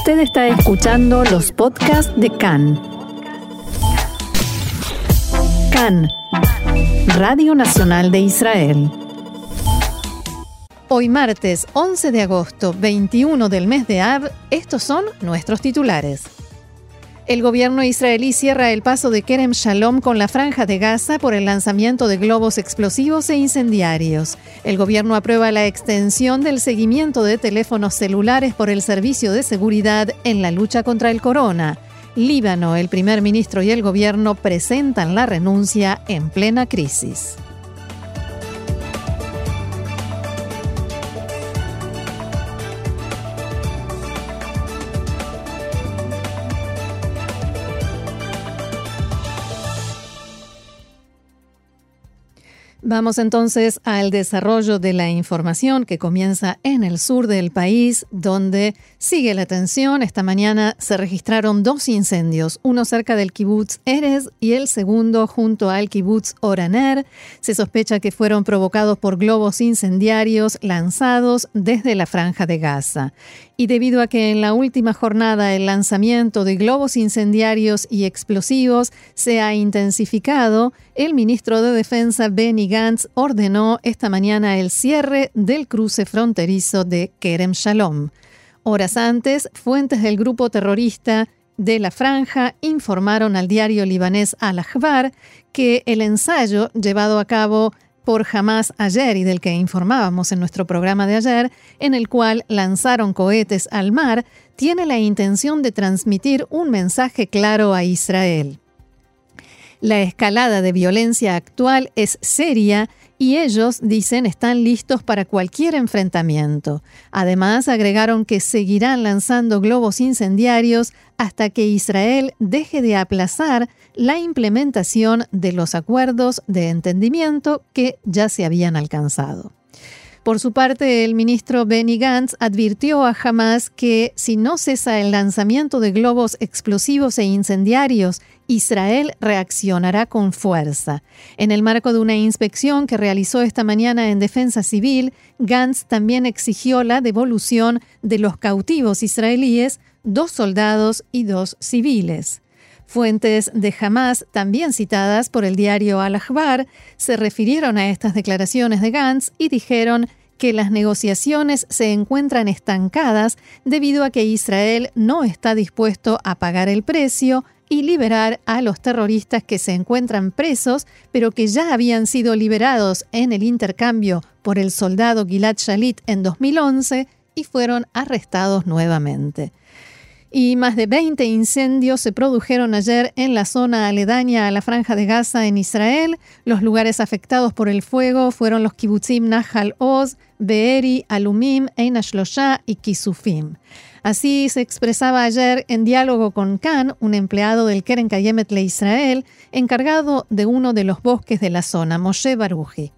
Usted está escuchando los podcasts de CAN. CAN, Radio Nacional de Israel. Hoy martes 11 de agosto, 21 del mes de Ab, estos son nuestros titulares. El gobierno israelí cierra el paso de Kerem Shalom con la franja de Gaza por el lanzamiento de globos explosivos e incendiarios. El gobierno aprueba la extensión del seguimiento de teléfonos celulares por el Servicio de Seguridad en la lucha contra el corona. Líbano, el primer ministro y el gobierno presentan la renuncia en plena crisis. Vamos entonces al desarrollo de la información que comienza en el sur del país, donde sigue la tensión. Esta mañana se registraron dos incendios, uno cerca del kibutz Erez y el segundo junto al kibutz Oraner. Se sospecha que fueron provocados por globos incendiarios lanzados desde la franja de Gaza. Y debido a que en la última jornada el lanzamiento de globos incendiarios y explosivos se ha intensificado, el ministro de Defensa Benny Gantz ordenó esta mañana el cierre del cruce fronterizo de Kerem Shalom. Horas antes, fuentes del grupo terrorista de la franja informaron al diario libanés Al-Akhbar que el ensayo llevado a cabo por Hamas ayer y del que informábamos en nuestro programa de ayer, en el cual lanzaron cohetes al mar, tiene la intención de transmitir un mensaje claro a Israel. La escalada de violencia actual es seria y ellos, dicen, están listos para cualquier enfrentamiento. Además, agregaron que seguirán lanzando globos incendiarios hasta que Israel deje de aplazar la implementación de los acuerdos de entendimiento que ya se habían alcanzado. Por su parte, el ministro Benny Gantz advirtió a Hamas que si no cesa el lanzamiento de globos explosivos e incendiarios, Israel reaccionará con fuerza. En el marco de una inspección que realizó esta mañana en Defensa Civil, Gantz también exigió la devolución de los cautivos israelíes, dos soldados y dos civiles. Fuentes de Hamas, también citadas por el diario Al-Ahbar, se refirieron a estas declaraciones de Gantz y dijeron que las negociaciones se encuentran estancadas debido a que Israel no está dispuesto a pagar el precio y liberar a los terroristas que se encuentran presos, pero que ya habían sido liberados en el intercambio por el soldado Gilad Shalit en 2011 y fueron arrestados nuevamente y más de 20 incendios se produjeron ayer en la zona aledaña a la franja de Gaza en Israel. Los lugares afectados por el fuego fueron los kibutzim Nahal Oz, Beeri, Alumim, Ein y Kisufim. Así se expresaba ayer en diálogo con Khan, un empleado del Keren Kayemet Le Israel, encargado de uno de los bosques de la zona, Moshe Baruji.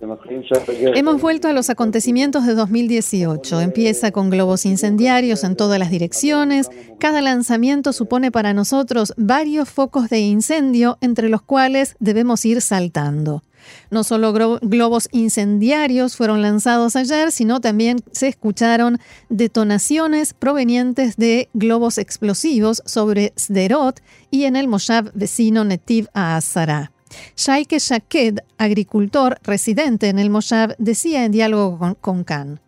Hemos vuelto a los acontecimientos de 2018. Empieza con globos incendiarios en todas las direcciones. Cada lanzamiento supone para nosotros varios focos de incendio entre los cuales debemos ir saltando. No solo globos incendiarios fueron lanzados ayer, sino también se escucharon detonaciones provenientes de globos explosivos sobre Sderot y en el Moshav vecino Netiv a Azara. Shaike Shaked, agricultor residente en el Moshav, decía en diálogo con, con Khan.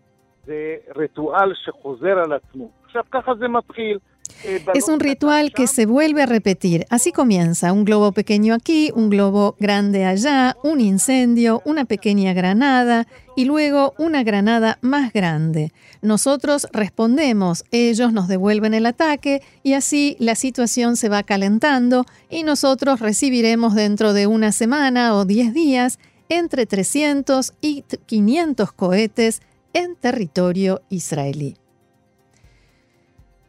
Es un ritual que se vuelve a repetir. Así comienza. Un globo pequeño aquí, un globo grande allá, un incendio, una pequeña granada y luego una granada más grande. Nosotros respondemos, ellos nos devuelven el ataque y así la situación se va calentando y nosotros recibiremos dentro de una semana o 10 días entre 300 y 500 cohetes en territorio israelí.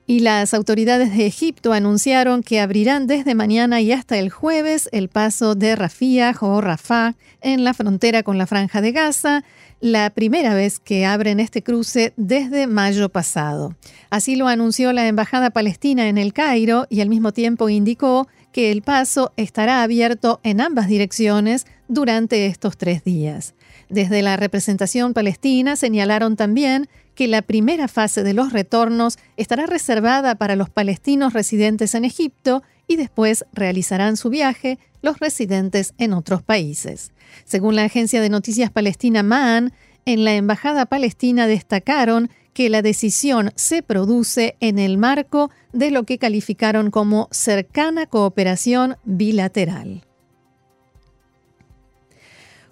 Y las autoridades de Egipto anunciaron que abrirán desde mañana y hasta el jueves el paso de Rafia o Rafah en la frontera con la Franja de Gaza, la primera vez que abren este cruce desde mayo pasado. Así lo anunció la Embajada Palestina en el Cairo y al mismo tiempo indicó que el paso estará abierto en ambas direcciones durante estos tres días. Desde la representación palestina señalaron también que la primera fase de los retornos estará reservada para los palestinos residentes en Egipto y después realizarán su viaje los residentes en otros países. Según la agencia de noticias palestina MAN, en la Embajada Palestina destacaron que la decisión se produce en el marco de lo que calificaron como cercana cooperación bilateral.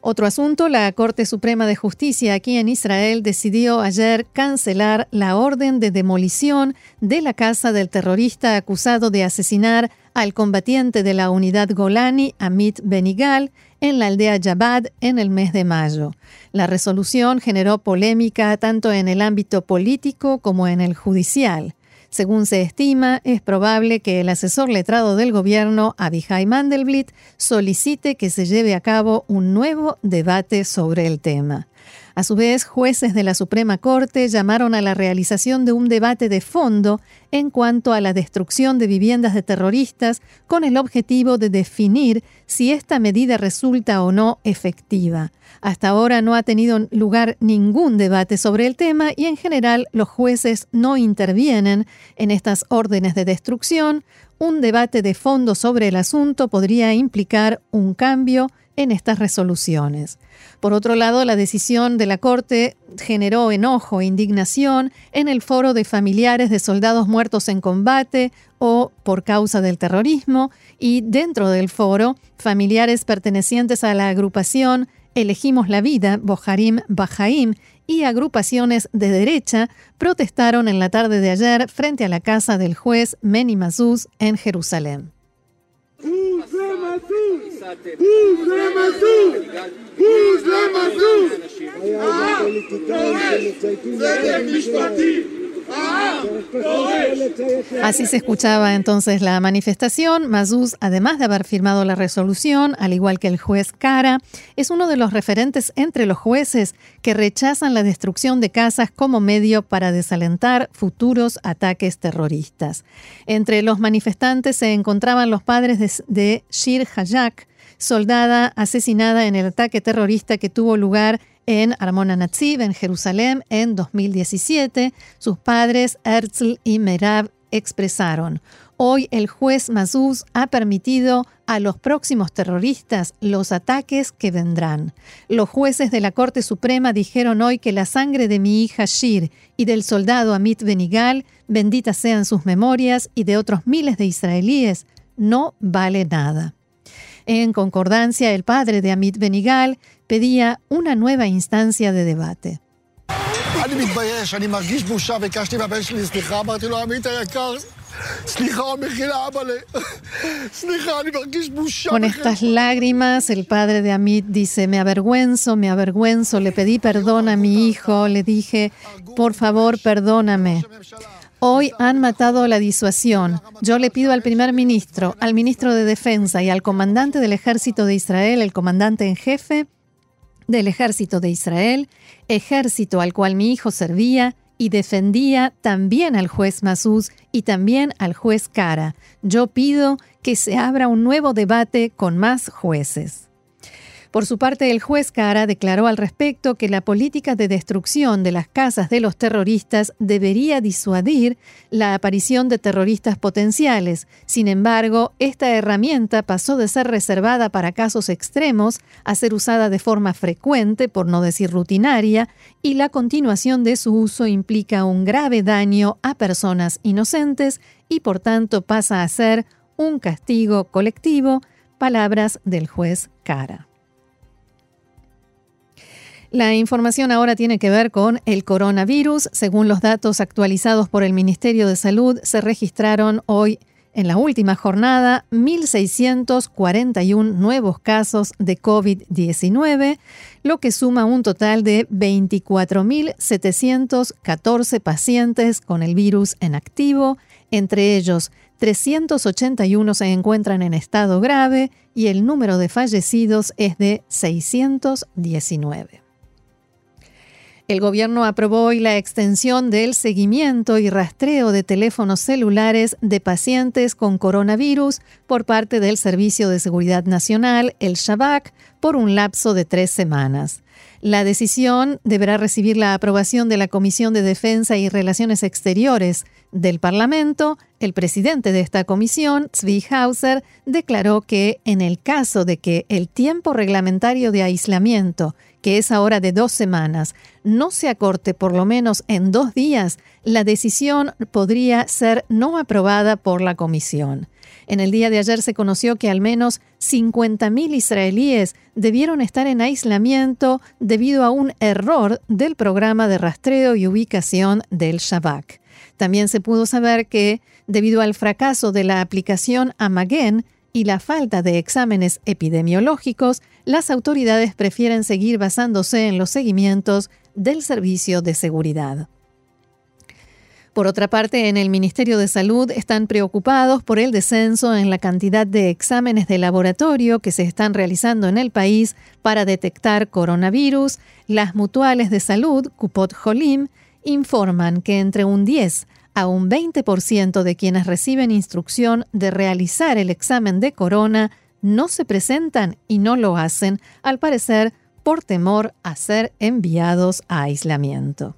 Otro asunto, la Corte Suprema de Justicia aquí en Israel decidió ayer cancelar la orden de demolición de la casa del terrorista acusado de asesinar al combatiente de la unidad Golani, Amit Benigal, en la aldea Jabad en el mes de mayo. La resolución generó polémica tanto en el ámbito político como en el judicial. Según se estima, es probable que el asesor letrado del gobierno, Abihai Mandelblit, solicite que se lleve a cabo un nuevo debate sobre el tema. A su vez, jueces de la Suprema Corte llamaron a la realización de un debate de fondo en cuanto a la destrucción de viviendas de terroristas con el objetivo de definir si esta medida resulta o no efectiva. Hasta ahora no ha tenido lugar ningún debate sobre el tema y en general los jueces no intervienen en estas órdenes de destrucción. Un debate de fondo sobre el asunto podría implicar un cambio en estas resoluciones. Por otro lado, la decisión de la Corte generó enojo e indignación en el foro de familiares de soldados muertos en combate o por causa del terrorismo y dentro del foro, familiares pertenecientes a la agrupación Elegimos la Vida, Boharim Bajaim, y agrupaciones de derecha protestaron en la tarde de ayer frente a la casa del juez Meni Mazuz en Jerusalén. בוז למזוז! בוז למזוז! העם דורש צדק משפטי! Así se escuchaba entonces la manifestación. Mazuz, además de haber firmado la resolución, al igual que el juez Cara, es uno de los referentes entre los jueces que rechazan la destrucción de casas como medio para desalentar futuros ataques terroristas. Entre los manifestantes se encontraban los padres de, Shir Hayak, soldada asesinada en el ataque terrorista que tuvo lugar en Armona Natsiv, en Jerusalén, en 2017. Sus padres, Herzl y Merab, expresaron, hoy el juez Mazuz ha permitido a los próximos terroristas los ataques que vendrán. Los jueces de la Corte Suprema dijeron hoy que la sangre de mi hija Shir y del soldado Amit Benigal, benditas sean sus memorias, y de otros miles de israelíes, no vale nada. En concordancia, el padre de Amit Benigal pedía una nueva instancia de debate. Con estas lágrimas, el padre de Amit dice, me avergüenzo, me avergüenzo, le pedí perdón a mi hijo, le dije, por favor, perdóname. Hoy han matado la disuasión. Yo le pido al primer ministro, al ministro de Defensa y al comandante del ejército de Israel, el comandante en jefe del ejército de Israel, ejército al cual mi hijo servía y defendía también al juez Masús y también al juez Cara. Yo pido que se abra un nuevo debate con más jueces. Por su parte, el juez Cara declaró al respecto que la política de destrucción de las casas de los terroristas debería disuadir la aparición de terroristas potenciales. Sin embargo, esta herramienta pasó de ser reservada para casos extremos a ser usada de forma frecuente, por no decir rutinaria, y la continuación de su uso implica un grave daño a personas inocentes y por tanto pasa a ser un castigo colectivo, palabras del juez Cara. La información ahora tiene que ver con el coronavirus. Según los datos actualizados por el Ministerio de Salud, se registraron hoy en la última jornada 1.641 nuevos casos de COVID-19, lo que suma un total de 24.714 pacientes con el virus en activo. Entre ellos, 381 se encuentran en estado grave y el número de fallecidos es de 619. El gobierno aprobó hoy la extensión del seguimiento y rastreo de teléfonos celulares de pacientes con coronavirus por parte del Servicio de Seguridad Nacional, el Shabak, por un lapso de tres semanas. La decisión deberá recibir la aprobación de la Comisión de Defensa y Relaciones Exteriores del Parlamento. El presidente de esta comisión, Zvi Hauser, declaró que en el caso de que el tiempo reglamentario de aislamiento, que es ahora de dos semanas, no se acorte por lo menos en dos días, la decisión podría ser no aprobada por la comisión. En el día de ayer se conoció que al menos 50.000 israelíes debieron estar en aislamiento debido a un error del programa de rastreo y ubicación del Shabak. También se pudo saber que, debido al fracaso de la aplicación Amagen y la falta de exámenes epidemiológicos, las autoridades prefieren seguir basándose en los seguimientos del Servicio de Seguridad. Por otra parte, en el Ministerio de Salud están preocupados por el descenso en la cantidad de exámenes de laboratorio que se están realizando en el país para detectar coronavirus. Las mutuales de salud, Cupot Jolim, informan que entre un 10 a un 20% de quienes reciben instrucción de realizar el examen de corona no se presentan y no lo hacen, al parecer por temor a ser enviados a aislamiento.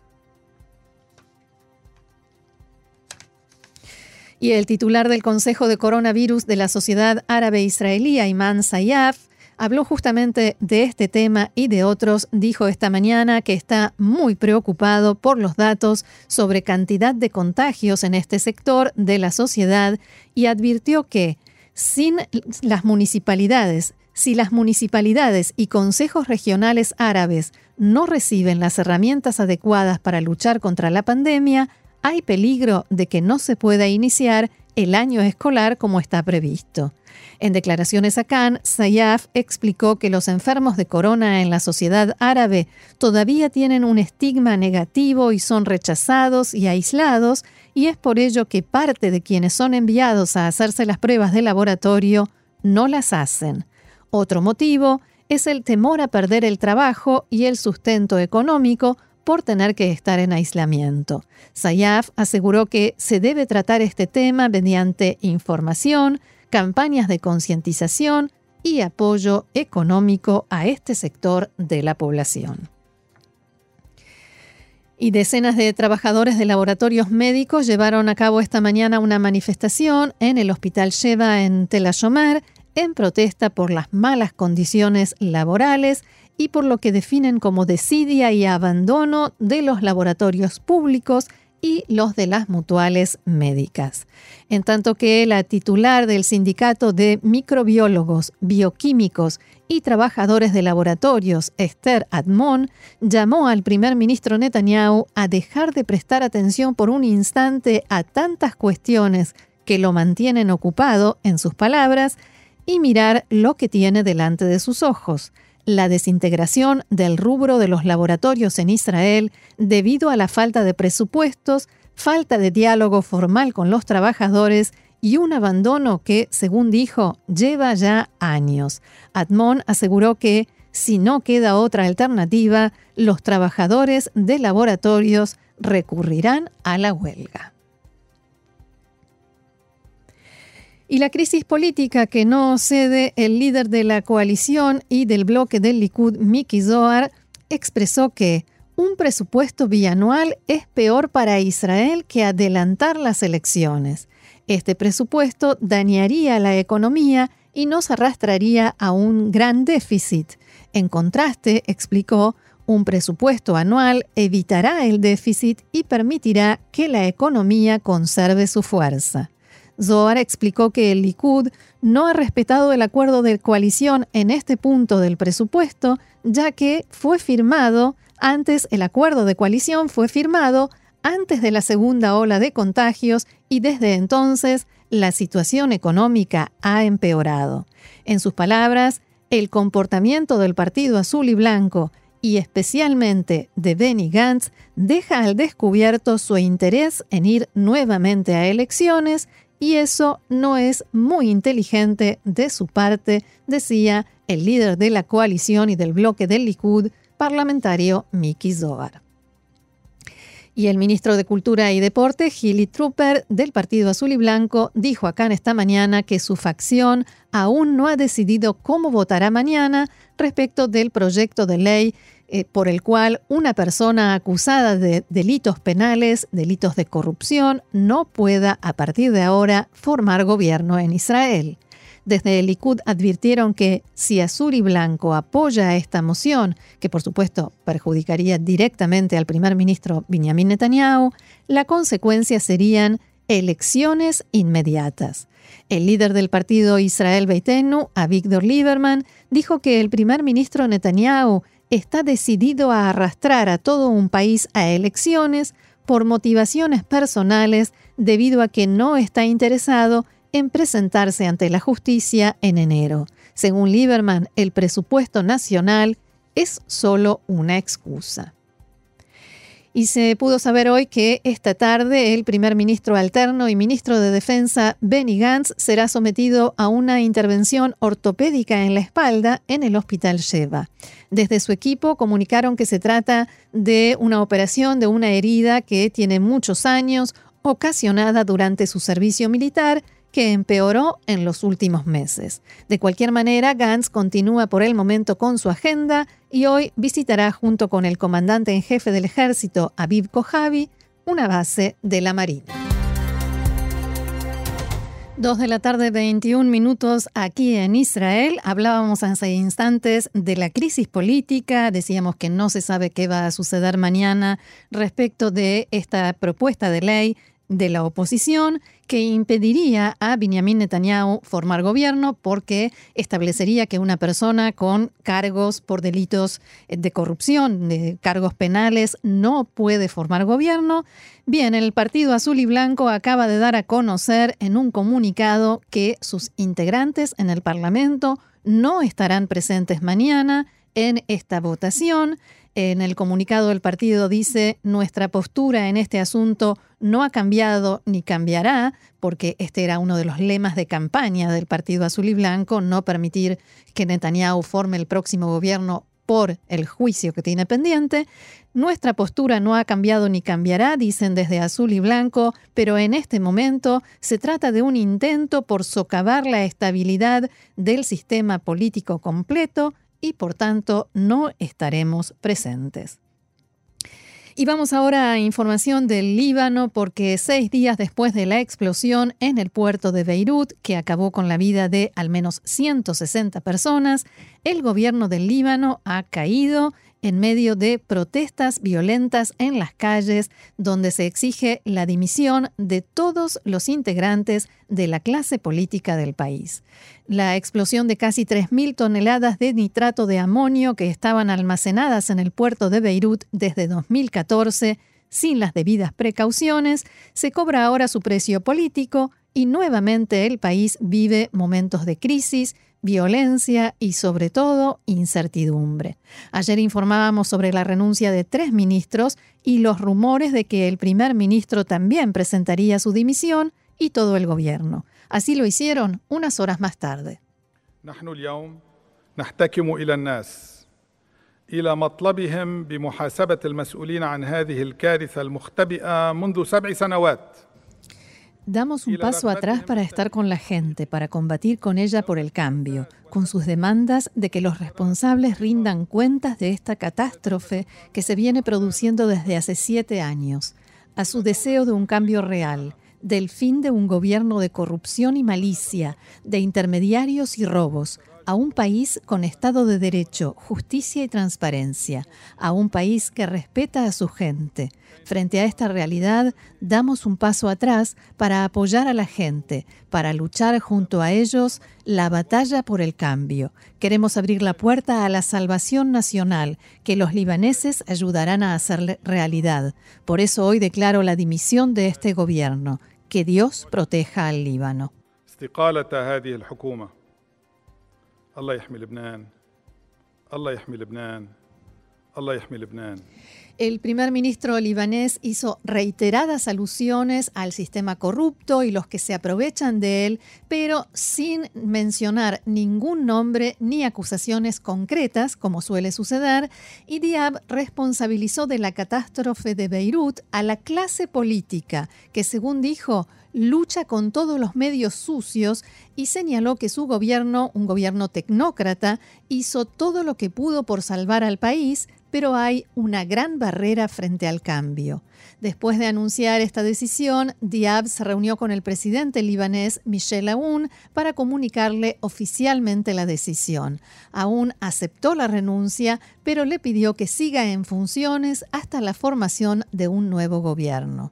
Y el titular del Consejo de Coronavirus de la Sociedad Árabe Israelí, Ayman Sayaf, habló justamente de este tema y de otros. Dijo esta mañana que está muy preocupado por los datos sobre cantidad de contagios en este sector de la sociedad y advirtió que sin las municipalidades, si las municipalidades y consejos regionales árabes no reciben las herramientas adecuadas para luchar contra la pandemia, hay peligro de que no se pueda iniciar el año escolar como está previsto. En declaraciones a Cannes, Sayaf explicó que los enfermos de corona en la sociedad árabe todavía tienen un estigma negativo y son rechazados y aislados, y es por ello que parte de quienes son enviados a hacerse las pruebas de laboratorio no las hacen. Otro motivo es el temor a perder el trabajo y el sustento económico por tener que estar en aislamiento. Sayaf aseguró que se debe tratar este tema mediante información, campañas de concientización y apoyo económico a este sector de la población. Y decenas de trabajadores de laboratorios médicos llevaron a cabo esta mañana una manifestación en el Hospital Sheva en Tel Ashomer en protesta por las malas condiciones laborales y por lo que definen como desidia y abandono de los laboratorios públicos y los de las mutuales médicas. En tanto que la titular del Sindicato de Microbiólogos, Bioquímicos y Trabajadores de Laboratorios, Esther Admon, llamó al primer ministro Netanyahu a dejar de prestar atención por un instante a tantas cuestiones que lo mantienen ocupado, en sus palabras, y mirar lo que tiene delante de sus ojos la desintegración del rubro de los laboratorios en Israel debido a la falta de presupuestos, falta de diálogo formal con los trabajadores y un abandono que, según dijo, lleva ya años. Admon aseguró que, si no queda otra alternativa, los trabajadores de laboratorios recurrirán a la huelga. Y la crisis política que no cede el líder de la coalición y del bloque del Likud, Miki Zohar, expresó que un presupuesto bianual es peor para Israel que adelantar las elecciones. Este presupuesto dañaría la economía y nos arrastraría a un gran déficit. En contraste, explicó, un presupuesto anual evitará el déficit y permitirá que la economía conserve su fuerza. Zohar explicó que el Likud no ha respetado el acuerdo de coalición en este punto del presupuesto, ya que fue firmado antes, el acuerdo de coalición fue firmado antes de la segunda ola de contagios y desde entonces la situación económica ha empeorado. En sus palabras, el comportamiento del Partido Azul y Blanco y especialmente de Benny Gantz deja al descubierto su interés en ir nuevamente a elecciones y eso no es muy inteligente de su parte, decía el líder de la coalición y del bloque del Likud, parlamentario Miki Zohar. Y el ministro de Cultura y Deporte, Gilly Trooper, del Partido Azul y Blanco, dijo acá en esta mañana que su facción aún no ha decidido cómo votará mañana respecto del proyecto de ley eh, por el cual una persona acusada de delitos penales, delitos de corrupción, no pueda a partir de ahora formar gobierno en Israel. Desde el Likud advirtieron que si Azul y Blanco apoya esta moción, que por supuesto perjudicaría directamente al primer ministro Benjamin Netanyahu, la consecuencia serían elecciones inmediatas. El líder del partido Israel Beitenu, Avigdor Lieberman, dijo que el primer ministro Netanyahu está decidido a arrastrar a todo un país a elecciones por motivaciones personales debido a que no está interesado en presentarse ante la justicia en enero. Según Lieberman, el presupuesto nacional es solo una excusa. Y se pudo saber hoy que esta tarde el primer ministro alterno y ministro de Defensa Benny Gantz será sometido a una intervención ortopédica en la espalda en el hospital Sheva. Desde su equipo comunicaron que se trata de una operación de una herida que tiene muchos años, ocasionada durante su servicio militar que empeoró en los últimos meses. De cualquier manera, Gantz continúa por el momento con su agenda y hoy visitará junto con el comandante en jefe del ejército, Aviv Kojavi, una base de la Marina. Dos de la tarde, 21 minutos aquí en Israel. Hablábamos hace instantes de la crisis política. Decíamos que no se sabe qué va a suceder mañana respecto de esta propuesta de ley de la oposición que impediría a Benjamin Netanyahu formar gobierno porque establecería que una persona con cargos por delitos de corrupción, de cargos penales, no puede formar gobierno. Bien, el Partido Azul y Blanco acaba de dar a conocer en un comunicado que sus integrantes en el Parlamento no estarán presentes mañana en esta votación. En el comunicado del partido dice, nuestra postura en este asunto no ha cambiado ni cambiará, porque este era uno de los lemas de campaña del Partido Azul y Blanco, no permitir que Netanyahu forme el próximo gobierno por el juicio que tiene pendiente. Nuestra postura no ha cambiado ni cambiará, dicen desde Azul y Blanco, pero en este momento se trata de un intento por socavar la estabilidad del sistema político completo y por tanto no estaremos presentes. Y vamos ahora a información del Líbano porque seis días después de la explosión en el puerto de Beirut, que acabó con la vida de al menos 160 personas, el gobierno del Líbano ha caído en medio de protestas violentas en las calles donde se exige la dimisión de todos los integrantes de la clase política del país. La explosión de casi 3.000 toneladas de nitrato de amonio que estaban almacenadas en el puerto de Beirut desde 2014 sin las debidas precauciones, se cobra ahora su precio político y nuevamente el país vive momentos de crisis, violencia y sobre todo incertidumbre. Ayer informábamos sobre la renuncia de tres ministros y los rumores de que el primer ministro también presentaría su dimisión y todo el gobierno. Así lo hicieron unas horas más tarde. Damos un paso atrás para estar con la gente, para combatir con ella por el cambio, con sus demandas de que los responsables rindan cuentas de esta catástrofe que se viene produciendo desde hace siete años, a su deseo de un cambio real, del fin de un gobierno de corrupción y malicia, de intermediarios y robos, a un país con Estado de Derecho, justicia y transparencia, a un país que respeta a su gente. Frente a esta realidad, damos un paso atrás para apoyar a la gente, para luchar junto a ellos la batalla por el cambio. Queremos abrir la puerta a la salvación nacional, que los libaneses ayudarán a hacer realidad. Por eso hoy declaro la dimisión de este gobierno. Que Dios proteja al Líbano. El primer ministro libanés hizo reiteradas alusiones al sistema corrupto y los que se aprovechan de él, pero sin mencionar ningún nombre ni acusaciones concretas, como suele suceder, y Diab responsabilizó de la catástrofe de Beirut a la clase política, que según dijo, lucha con todos los medios sucios y señaló que su gobierno, un gobierno tecnócrata, hizo todo lo que pudo por salvar al país, pero hay una gran barrera frente al cambio. Después de anunciar esta decisión, Diab se reunió con el presidente libanés Michel Aoun para comunicarle oficialmente la decisión. Aoun aceptó la renuncia, pero le pidió que siga en funciones hasta la formación de un nuevo gobierno.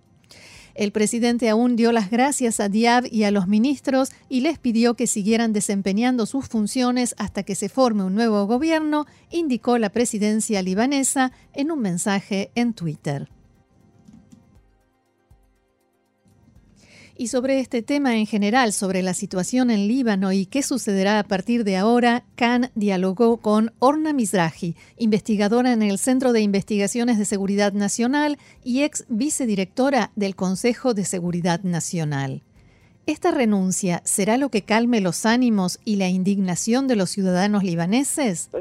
El presidente aún dio las gracias a Diab y a los ministros y les pidió que siguieran desempeñando sus funciones hasta que se forme un nuevo gobierno, indicó la presidencia libanesa en un mensaje en Twitter. Y sobre este tema en general, sobre la situación en Líbano y qué sucederá a partir de ahora, Khan dialogó con Orna Mizrahi, investigadora en el Centro de Investigaciones de Seguridad Nacional y ex vicedirectora del Consejo de Seguridad Nacional. ¿Esta renuncia será lo que calme los ánimos y la indignación de los ciudadanos libaneses?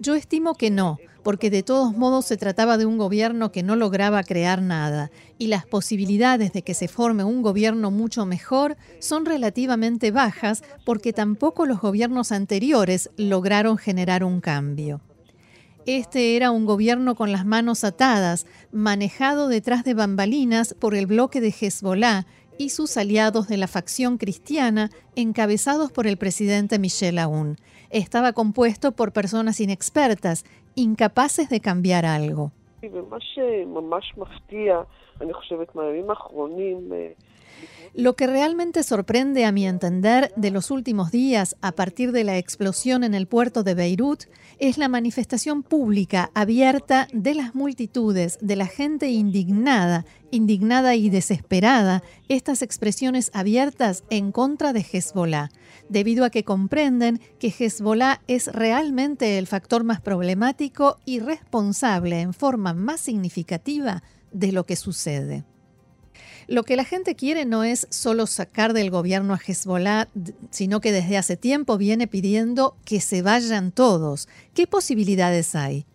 Yo estimo que no, porque de todos modos se trataba de un gobierno que no lograba crear nada, y las posibilidades de que se forme un gobierno mucho mejor son relativamente bajas porque tampoco los gobiernos anteriores lograron generar un cambio. Este era un gobierno con las manos atadas, manejado detrás de bambalinas por el bloque de Hezbollah y sus aliados de la facción cristiana, encabezados por el presidente Michel Aoun. Estaba compuesto por personas inexpertas, incapaces de cambiar algo. Lo que realmente sorprende a mi entender de los últimos días a partir de la explosión en el puerto de Beirut es la manifestación pública abierta de las multitudes, de la gente indignada, indignada y desesperada, estas expresiones abiertas en contra de Hezbollah, debido a que comprenden que Hezbollah es realmente el factor más problemático y responsable en forma más significativa de lo que sucede. Lo que la gente quiere no es solo sacar del gobierno a Hezbollah, sino que desde hace tiempo viene pidiendo que se vayan todos. ¿Qué posibilidades hay?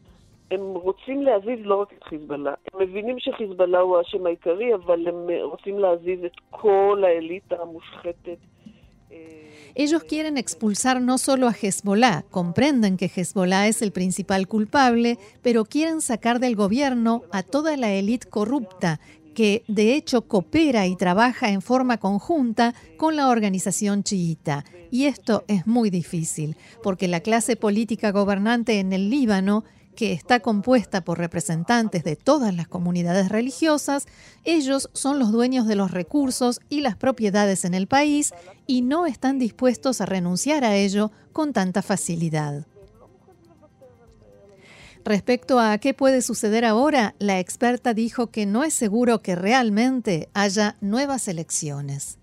Ellos quieren expulsar no solo a Hezbollah, comprenden que Hezbollah es el principal culpable, pero quieren sacar del gobierno a toda la élite corrupta que de hecho coopera y trabaja en forma conjunta con la organización chiita. Y esto es muy difícil, porque la clase política gobernante en el Líbano, que está compuesta por representantes de todas las comunidades religiosas, ellos son los dueños de los recursos y las propiedades en el país y no están dispuestos a renunciar a ello con tanta facilidad. Respecto a qué puede suceder ahora, la experta dijo que no es seguro que realmente haya nuevas elecciones.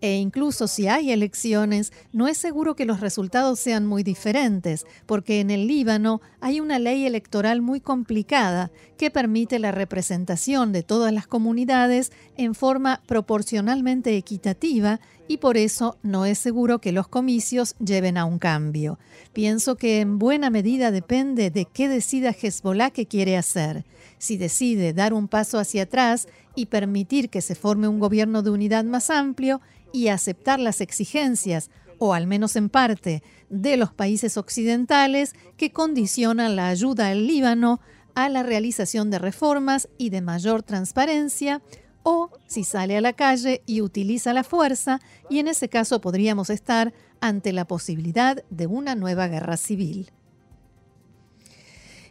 E incluso si hay elecciones, no es seguro que los resultados sean muy diferentes, porque en el Líbano hay una ley electoral muy complicada que permite la representación de todas las comunidades en forma proporcionalmente equitativa y por eso no es seguro que los comicios lleven a un cambio. Pienso que en buena medida depende de qué decida Hezbollah que quiere hacer. Si decide dar un paso hacia atrás y permitir que se forme un gobierno de unidad más amplio y aceptar las exigencias, o al menos en parte, de los países occidentales que condicionan la ayuda al Líbano a la realización de reformas y de mayor transparencia, o si sale a la calle y utiliza la fuerza, y en ese caso podríamos estar ante la posibilidad de una nueva guerra civil.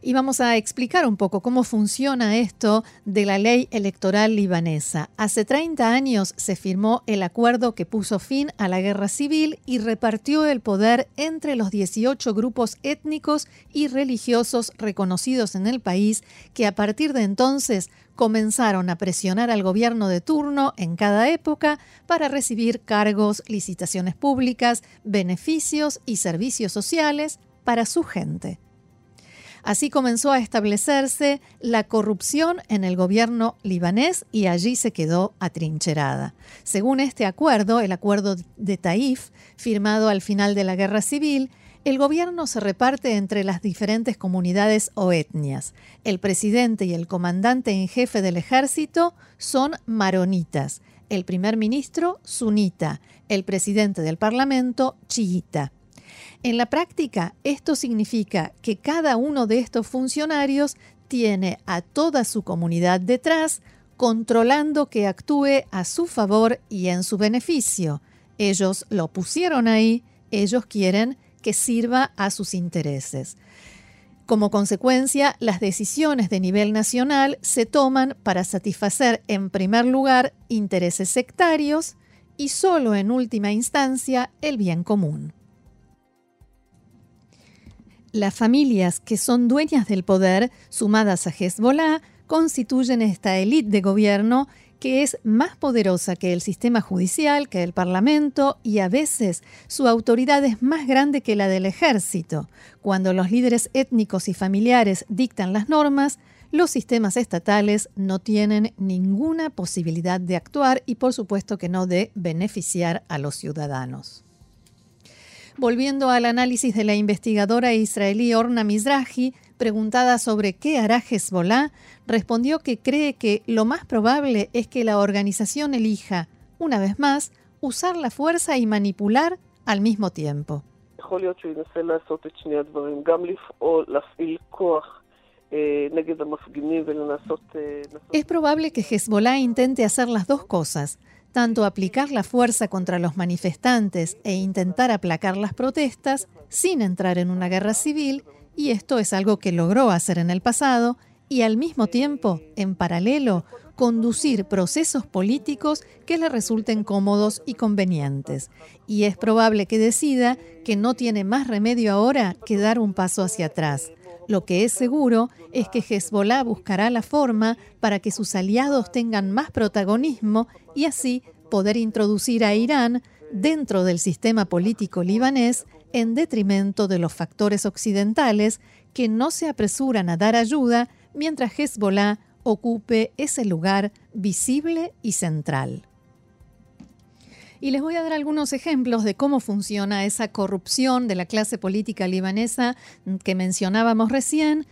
Y vamos a explicar un poco cómo funciona esto de la ley electoral libanesa. Hace 30 años se firmó el acuerdo que puso fin a la guerra civil y repartió el poder entre los 18 grupos étnicos y religiosos reconocidos en el país que a partir de entonces comenzaron a presionar al gobierno de turno en cada época para recibir cargos, licitaciones públicas, beneficios y servicios sociales para su gente. Así comenzó a establecerse la corrupción en el gobierno libanés y allí se quedó atrincherada. Según este acuerdo, el acuerdo de Taif, firmado al final de la guerra civil, el gobierno se reparte entre las diferentes comunidades o etnias. El presidente y el comandante en jefe del ejército son maronitas, el primer ministro sunita, el presidente del parlamento chiita. En la práctica, esto significa que cada uno de estos funcionarios tiene a toda su comunidad detrás, controlando que actúe a su favor y en su beneficio. Ellos lo pusieron ahí, ellos quieren que sirva a sus intereses. Como consecuencia, las decisiones de nivel nacional se toman para satisfacer en primer lugar intereses sectarios y solo en última instancia el bien común. Las familias que son dueñas del poder, sumadas a Hezbollah, constituyen esta élite de gobierno que es más poderosa que el sistema judicial, que el Parlamento y a veces su autoridad es más grande que la del ejército. Cuando los líderes étnicos y familiares dictan las normas, los sistemas estatales no tienen ninguna posibilidad de actuar y por supuesto que no de beneficiar a los ciudadanos. Volviendo al análisis de la investigadora israelí Orna Mizrahi, preguntada sobre qué hará Hezbollah, respondió que cree que lo más probable es que la organización elija, una vez más, usar la fuerza y manipular al mismo tiempo. Es probable que Hezbollah intente hacer las dos cosas, tanto aplicar la fuerza contra los manifestantes e intentar aplacar las protestas sin entrar en una guerra civil, y esto es algo que logró hacer en el pasado, y al mismo tiempo, en paralelo, conducir procesos políticos que le resulten cómodos y convenientes. Y es probable que decida que no tiene más remedio ahora que dar un paso hacia atrás. Lo que es seguro es que Hezbollah buscará la forma para que sus aliados tengan más protagonismo y así poder introducir a Irán dentro del sistema político libanés en detrimento de los factores occidentales que no se apresuran a dar ayuda mientras Hezbollah ocupe ese lugar visible y central. Y les voy a dar algunos ejemplos de cómo funciona esa corrupción de la clase política libanesa que mencionábamos recién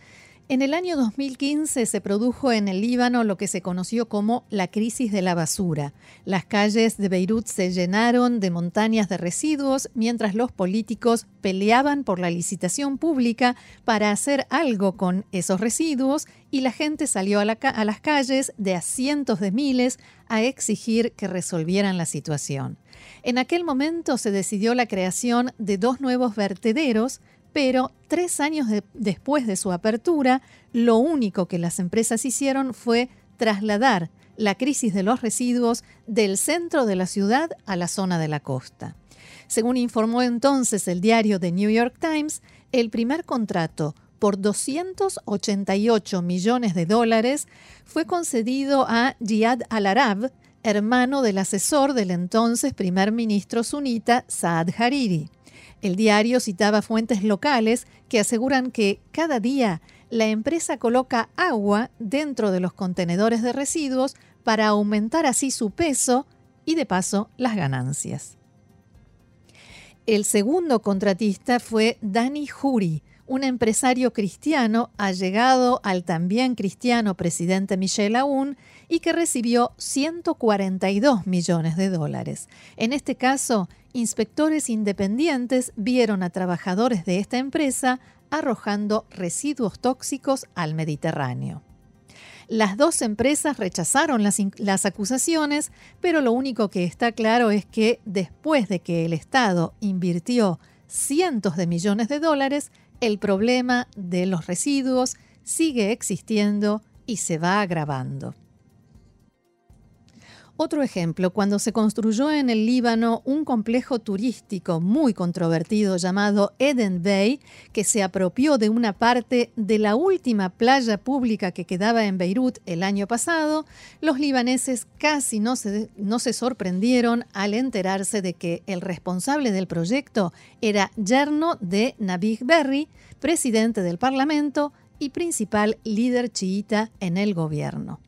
en el año 2015 se produjo en el Líbano lo que se conoció como la crisis de la basura. Las calles de Beirut se llenaron de montañas de residuos mientras los políticos peleaban por la licitación pública para hacer algo con esos residuos y la gente salió a, a las calles de a cientos de miles a exigir que resolvieran la situación. En aquel momento se decidió la creación de dos nuevos vertederos pero tres años después de su apertura, lo único que las empresas hicieron fue trasladar la crisis de los residuos del centro de la ciudad a la zona de la costa. Según informó entonces el diario The New York Times, el primer contrato por 288 millones de dólares fue concedido a Jihad al-Arab, hermano del asesor del entonces primer ministro sunita Saad Hariri. El diario citaba fuentes locales que aseguran que cada día la empresa coloca agua dentro de los contenedores de residuos para aumentar así su peso y de paso las ganancias. El segundo contratista fue Dani Juri, un empresario cristiano allegado al también cristiano presidente Michel Aoun y que recibió 142 millones de dólares. En este caso, inspectores independientes vieron a trabajadores de esta empresa arrojando residuos tóxicos al Mediterráneo. Las dos empresas rechazaron las, acusaciones, pero lo único que está claro es que después de que el Estado invirtió cientos de millones de dólares, el problema de los residuos sigue existiendo y se va agravando. Otro ejemplo, cuando se construyó en el Líbano un complejo turístico muy controvertido llamado Eden Bay, que se apropió de una parte de la última playa pública que quedaba en Beirut el año pasado, los libaneses casi no se, sorprendieron al enterarse de que el responsable del proyecto era yerno de Nabih Berri, presidente del Parlamento y principal líder chiita en el gobierno.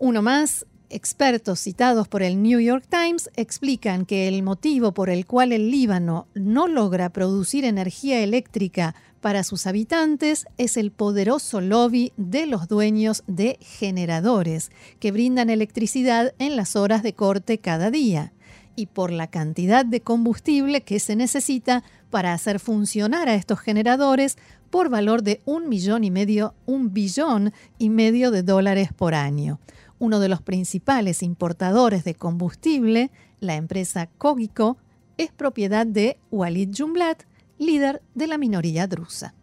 Uno más, Expertos citados por el New York Times explican que el motivo por el cual el Líbano no logra producir energía eléctrica para sus habitantes es el poderoso lobby de los dueños de generadores que brindan electricidad en las horas de corte cada día y por la cantidad de combustible que se necesita para hacer funcionar a estos generadores por valor de un millón y medio, un billón y medio de dólares por año uno de los principales importadores de combustible, la empresa Cogico, es propiedad de Walid Jumblat, líder de la minoría drusa.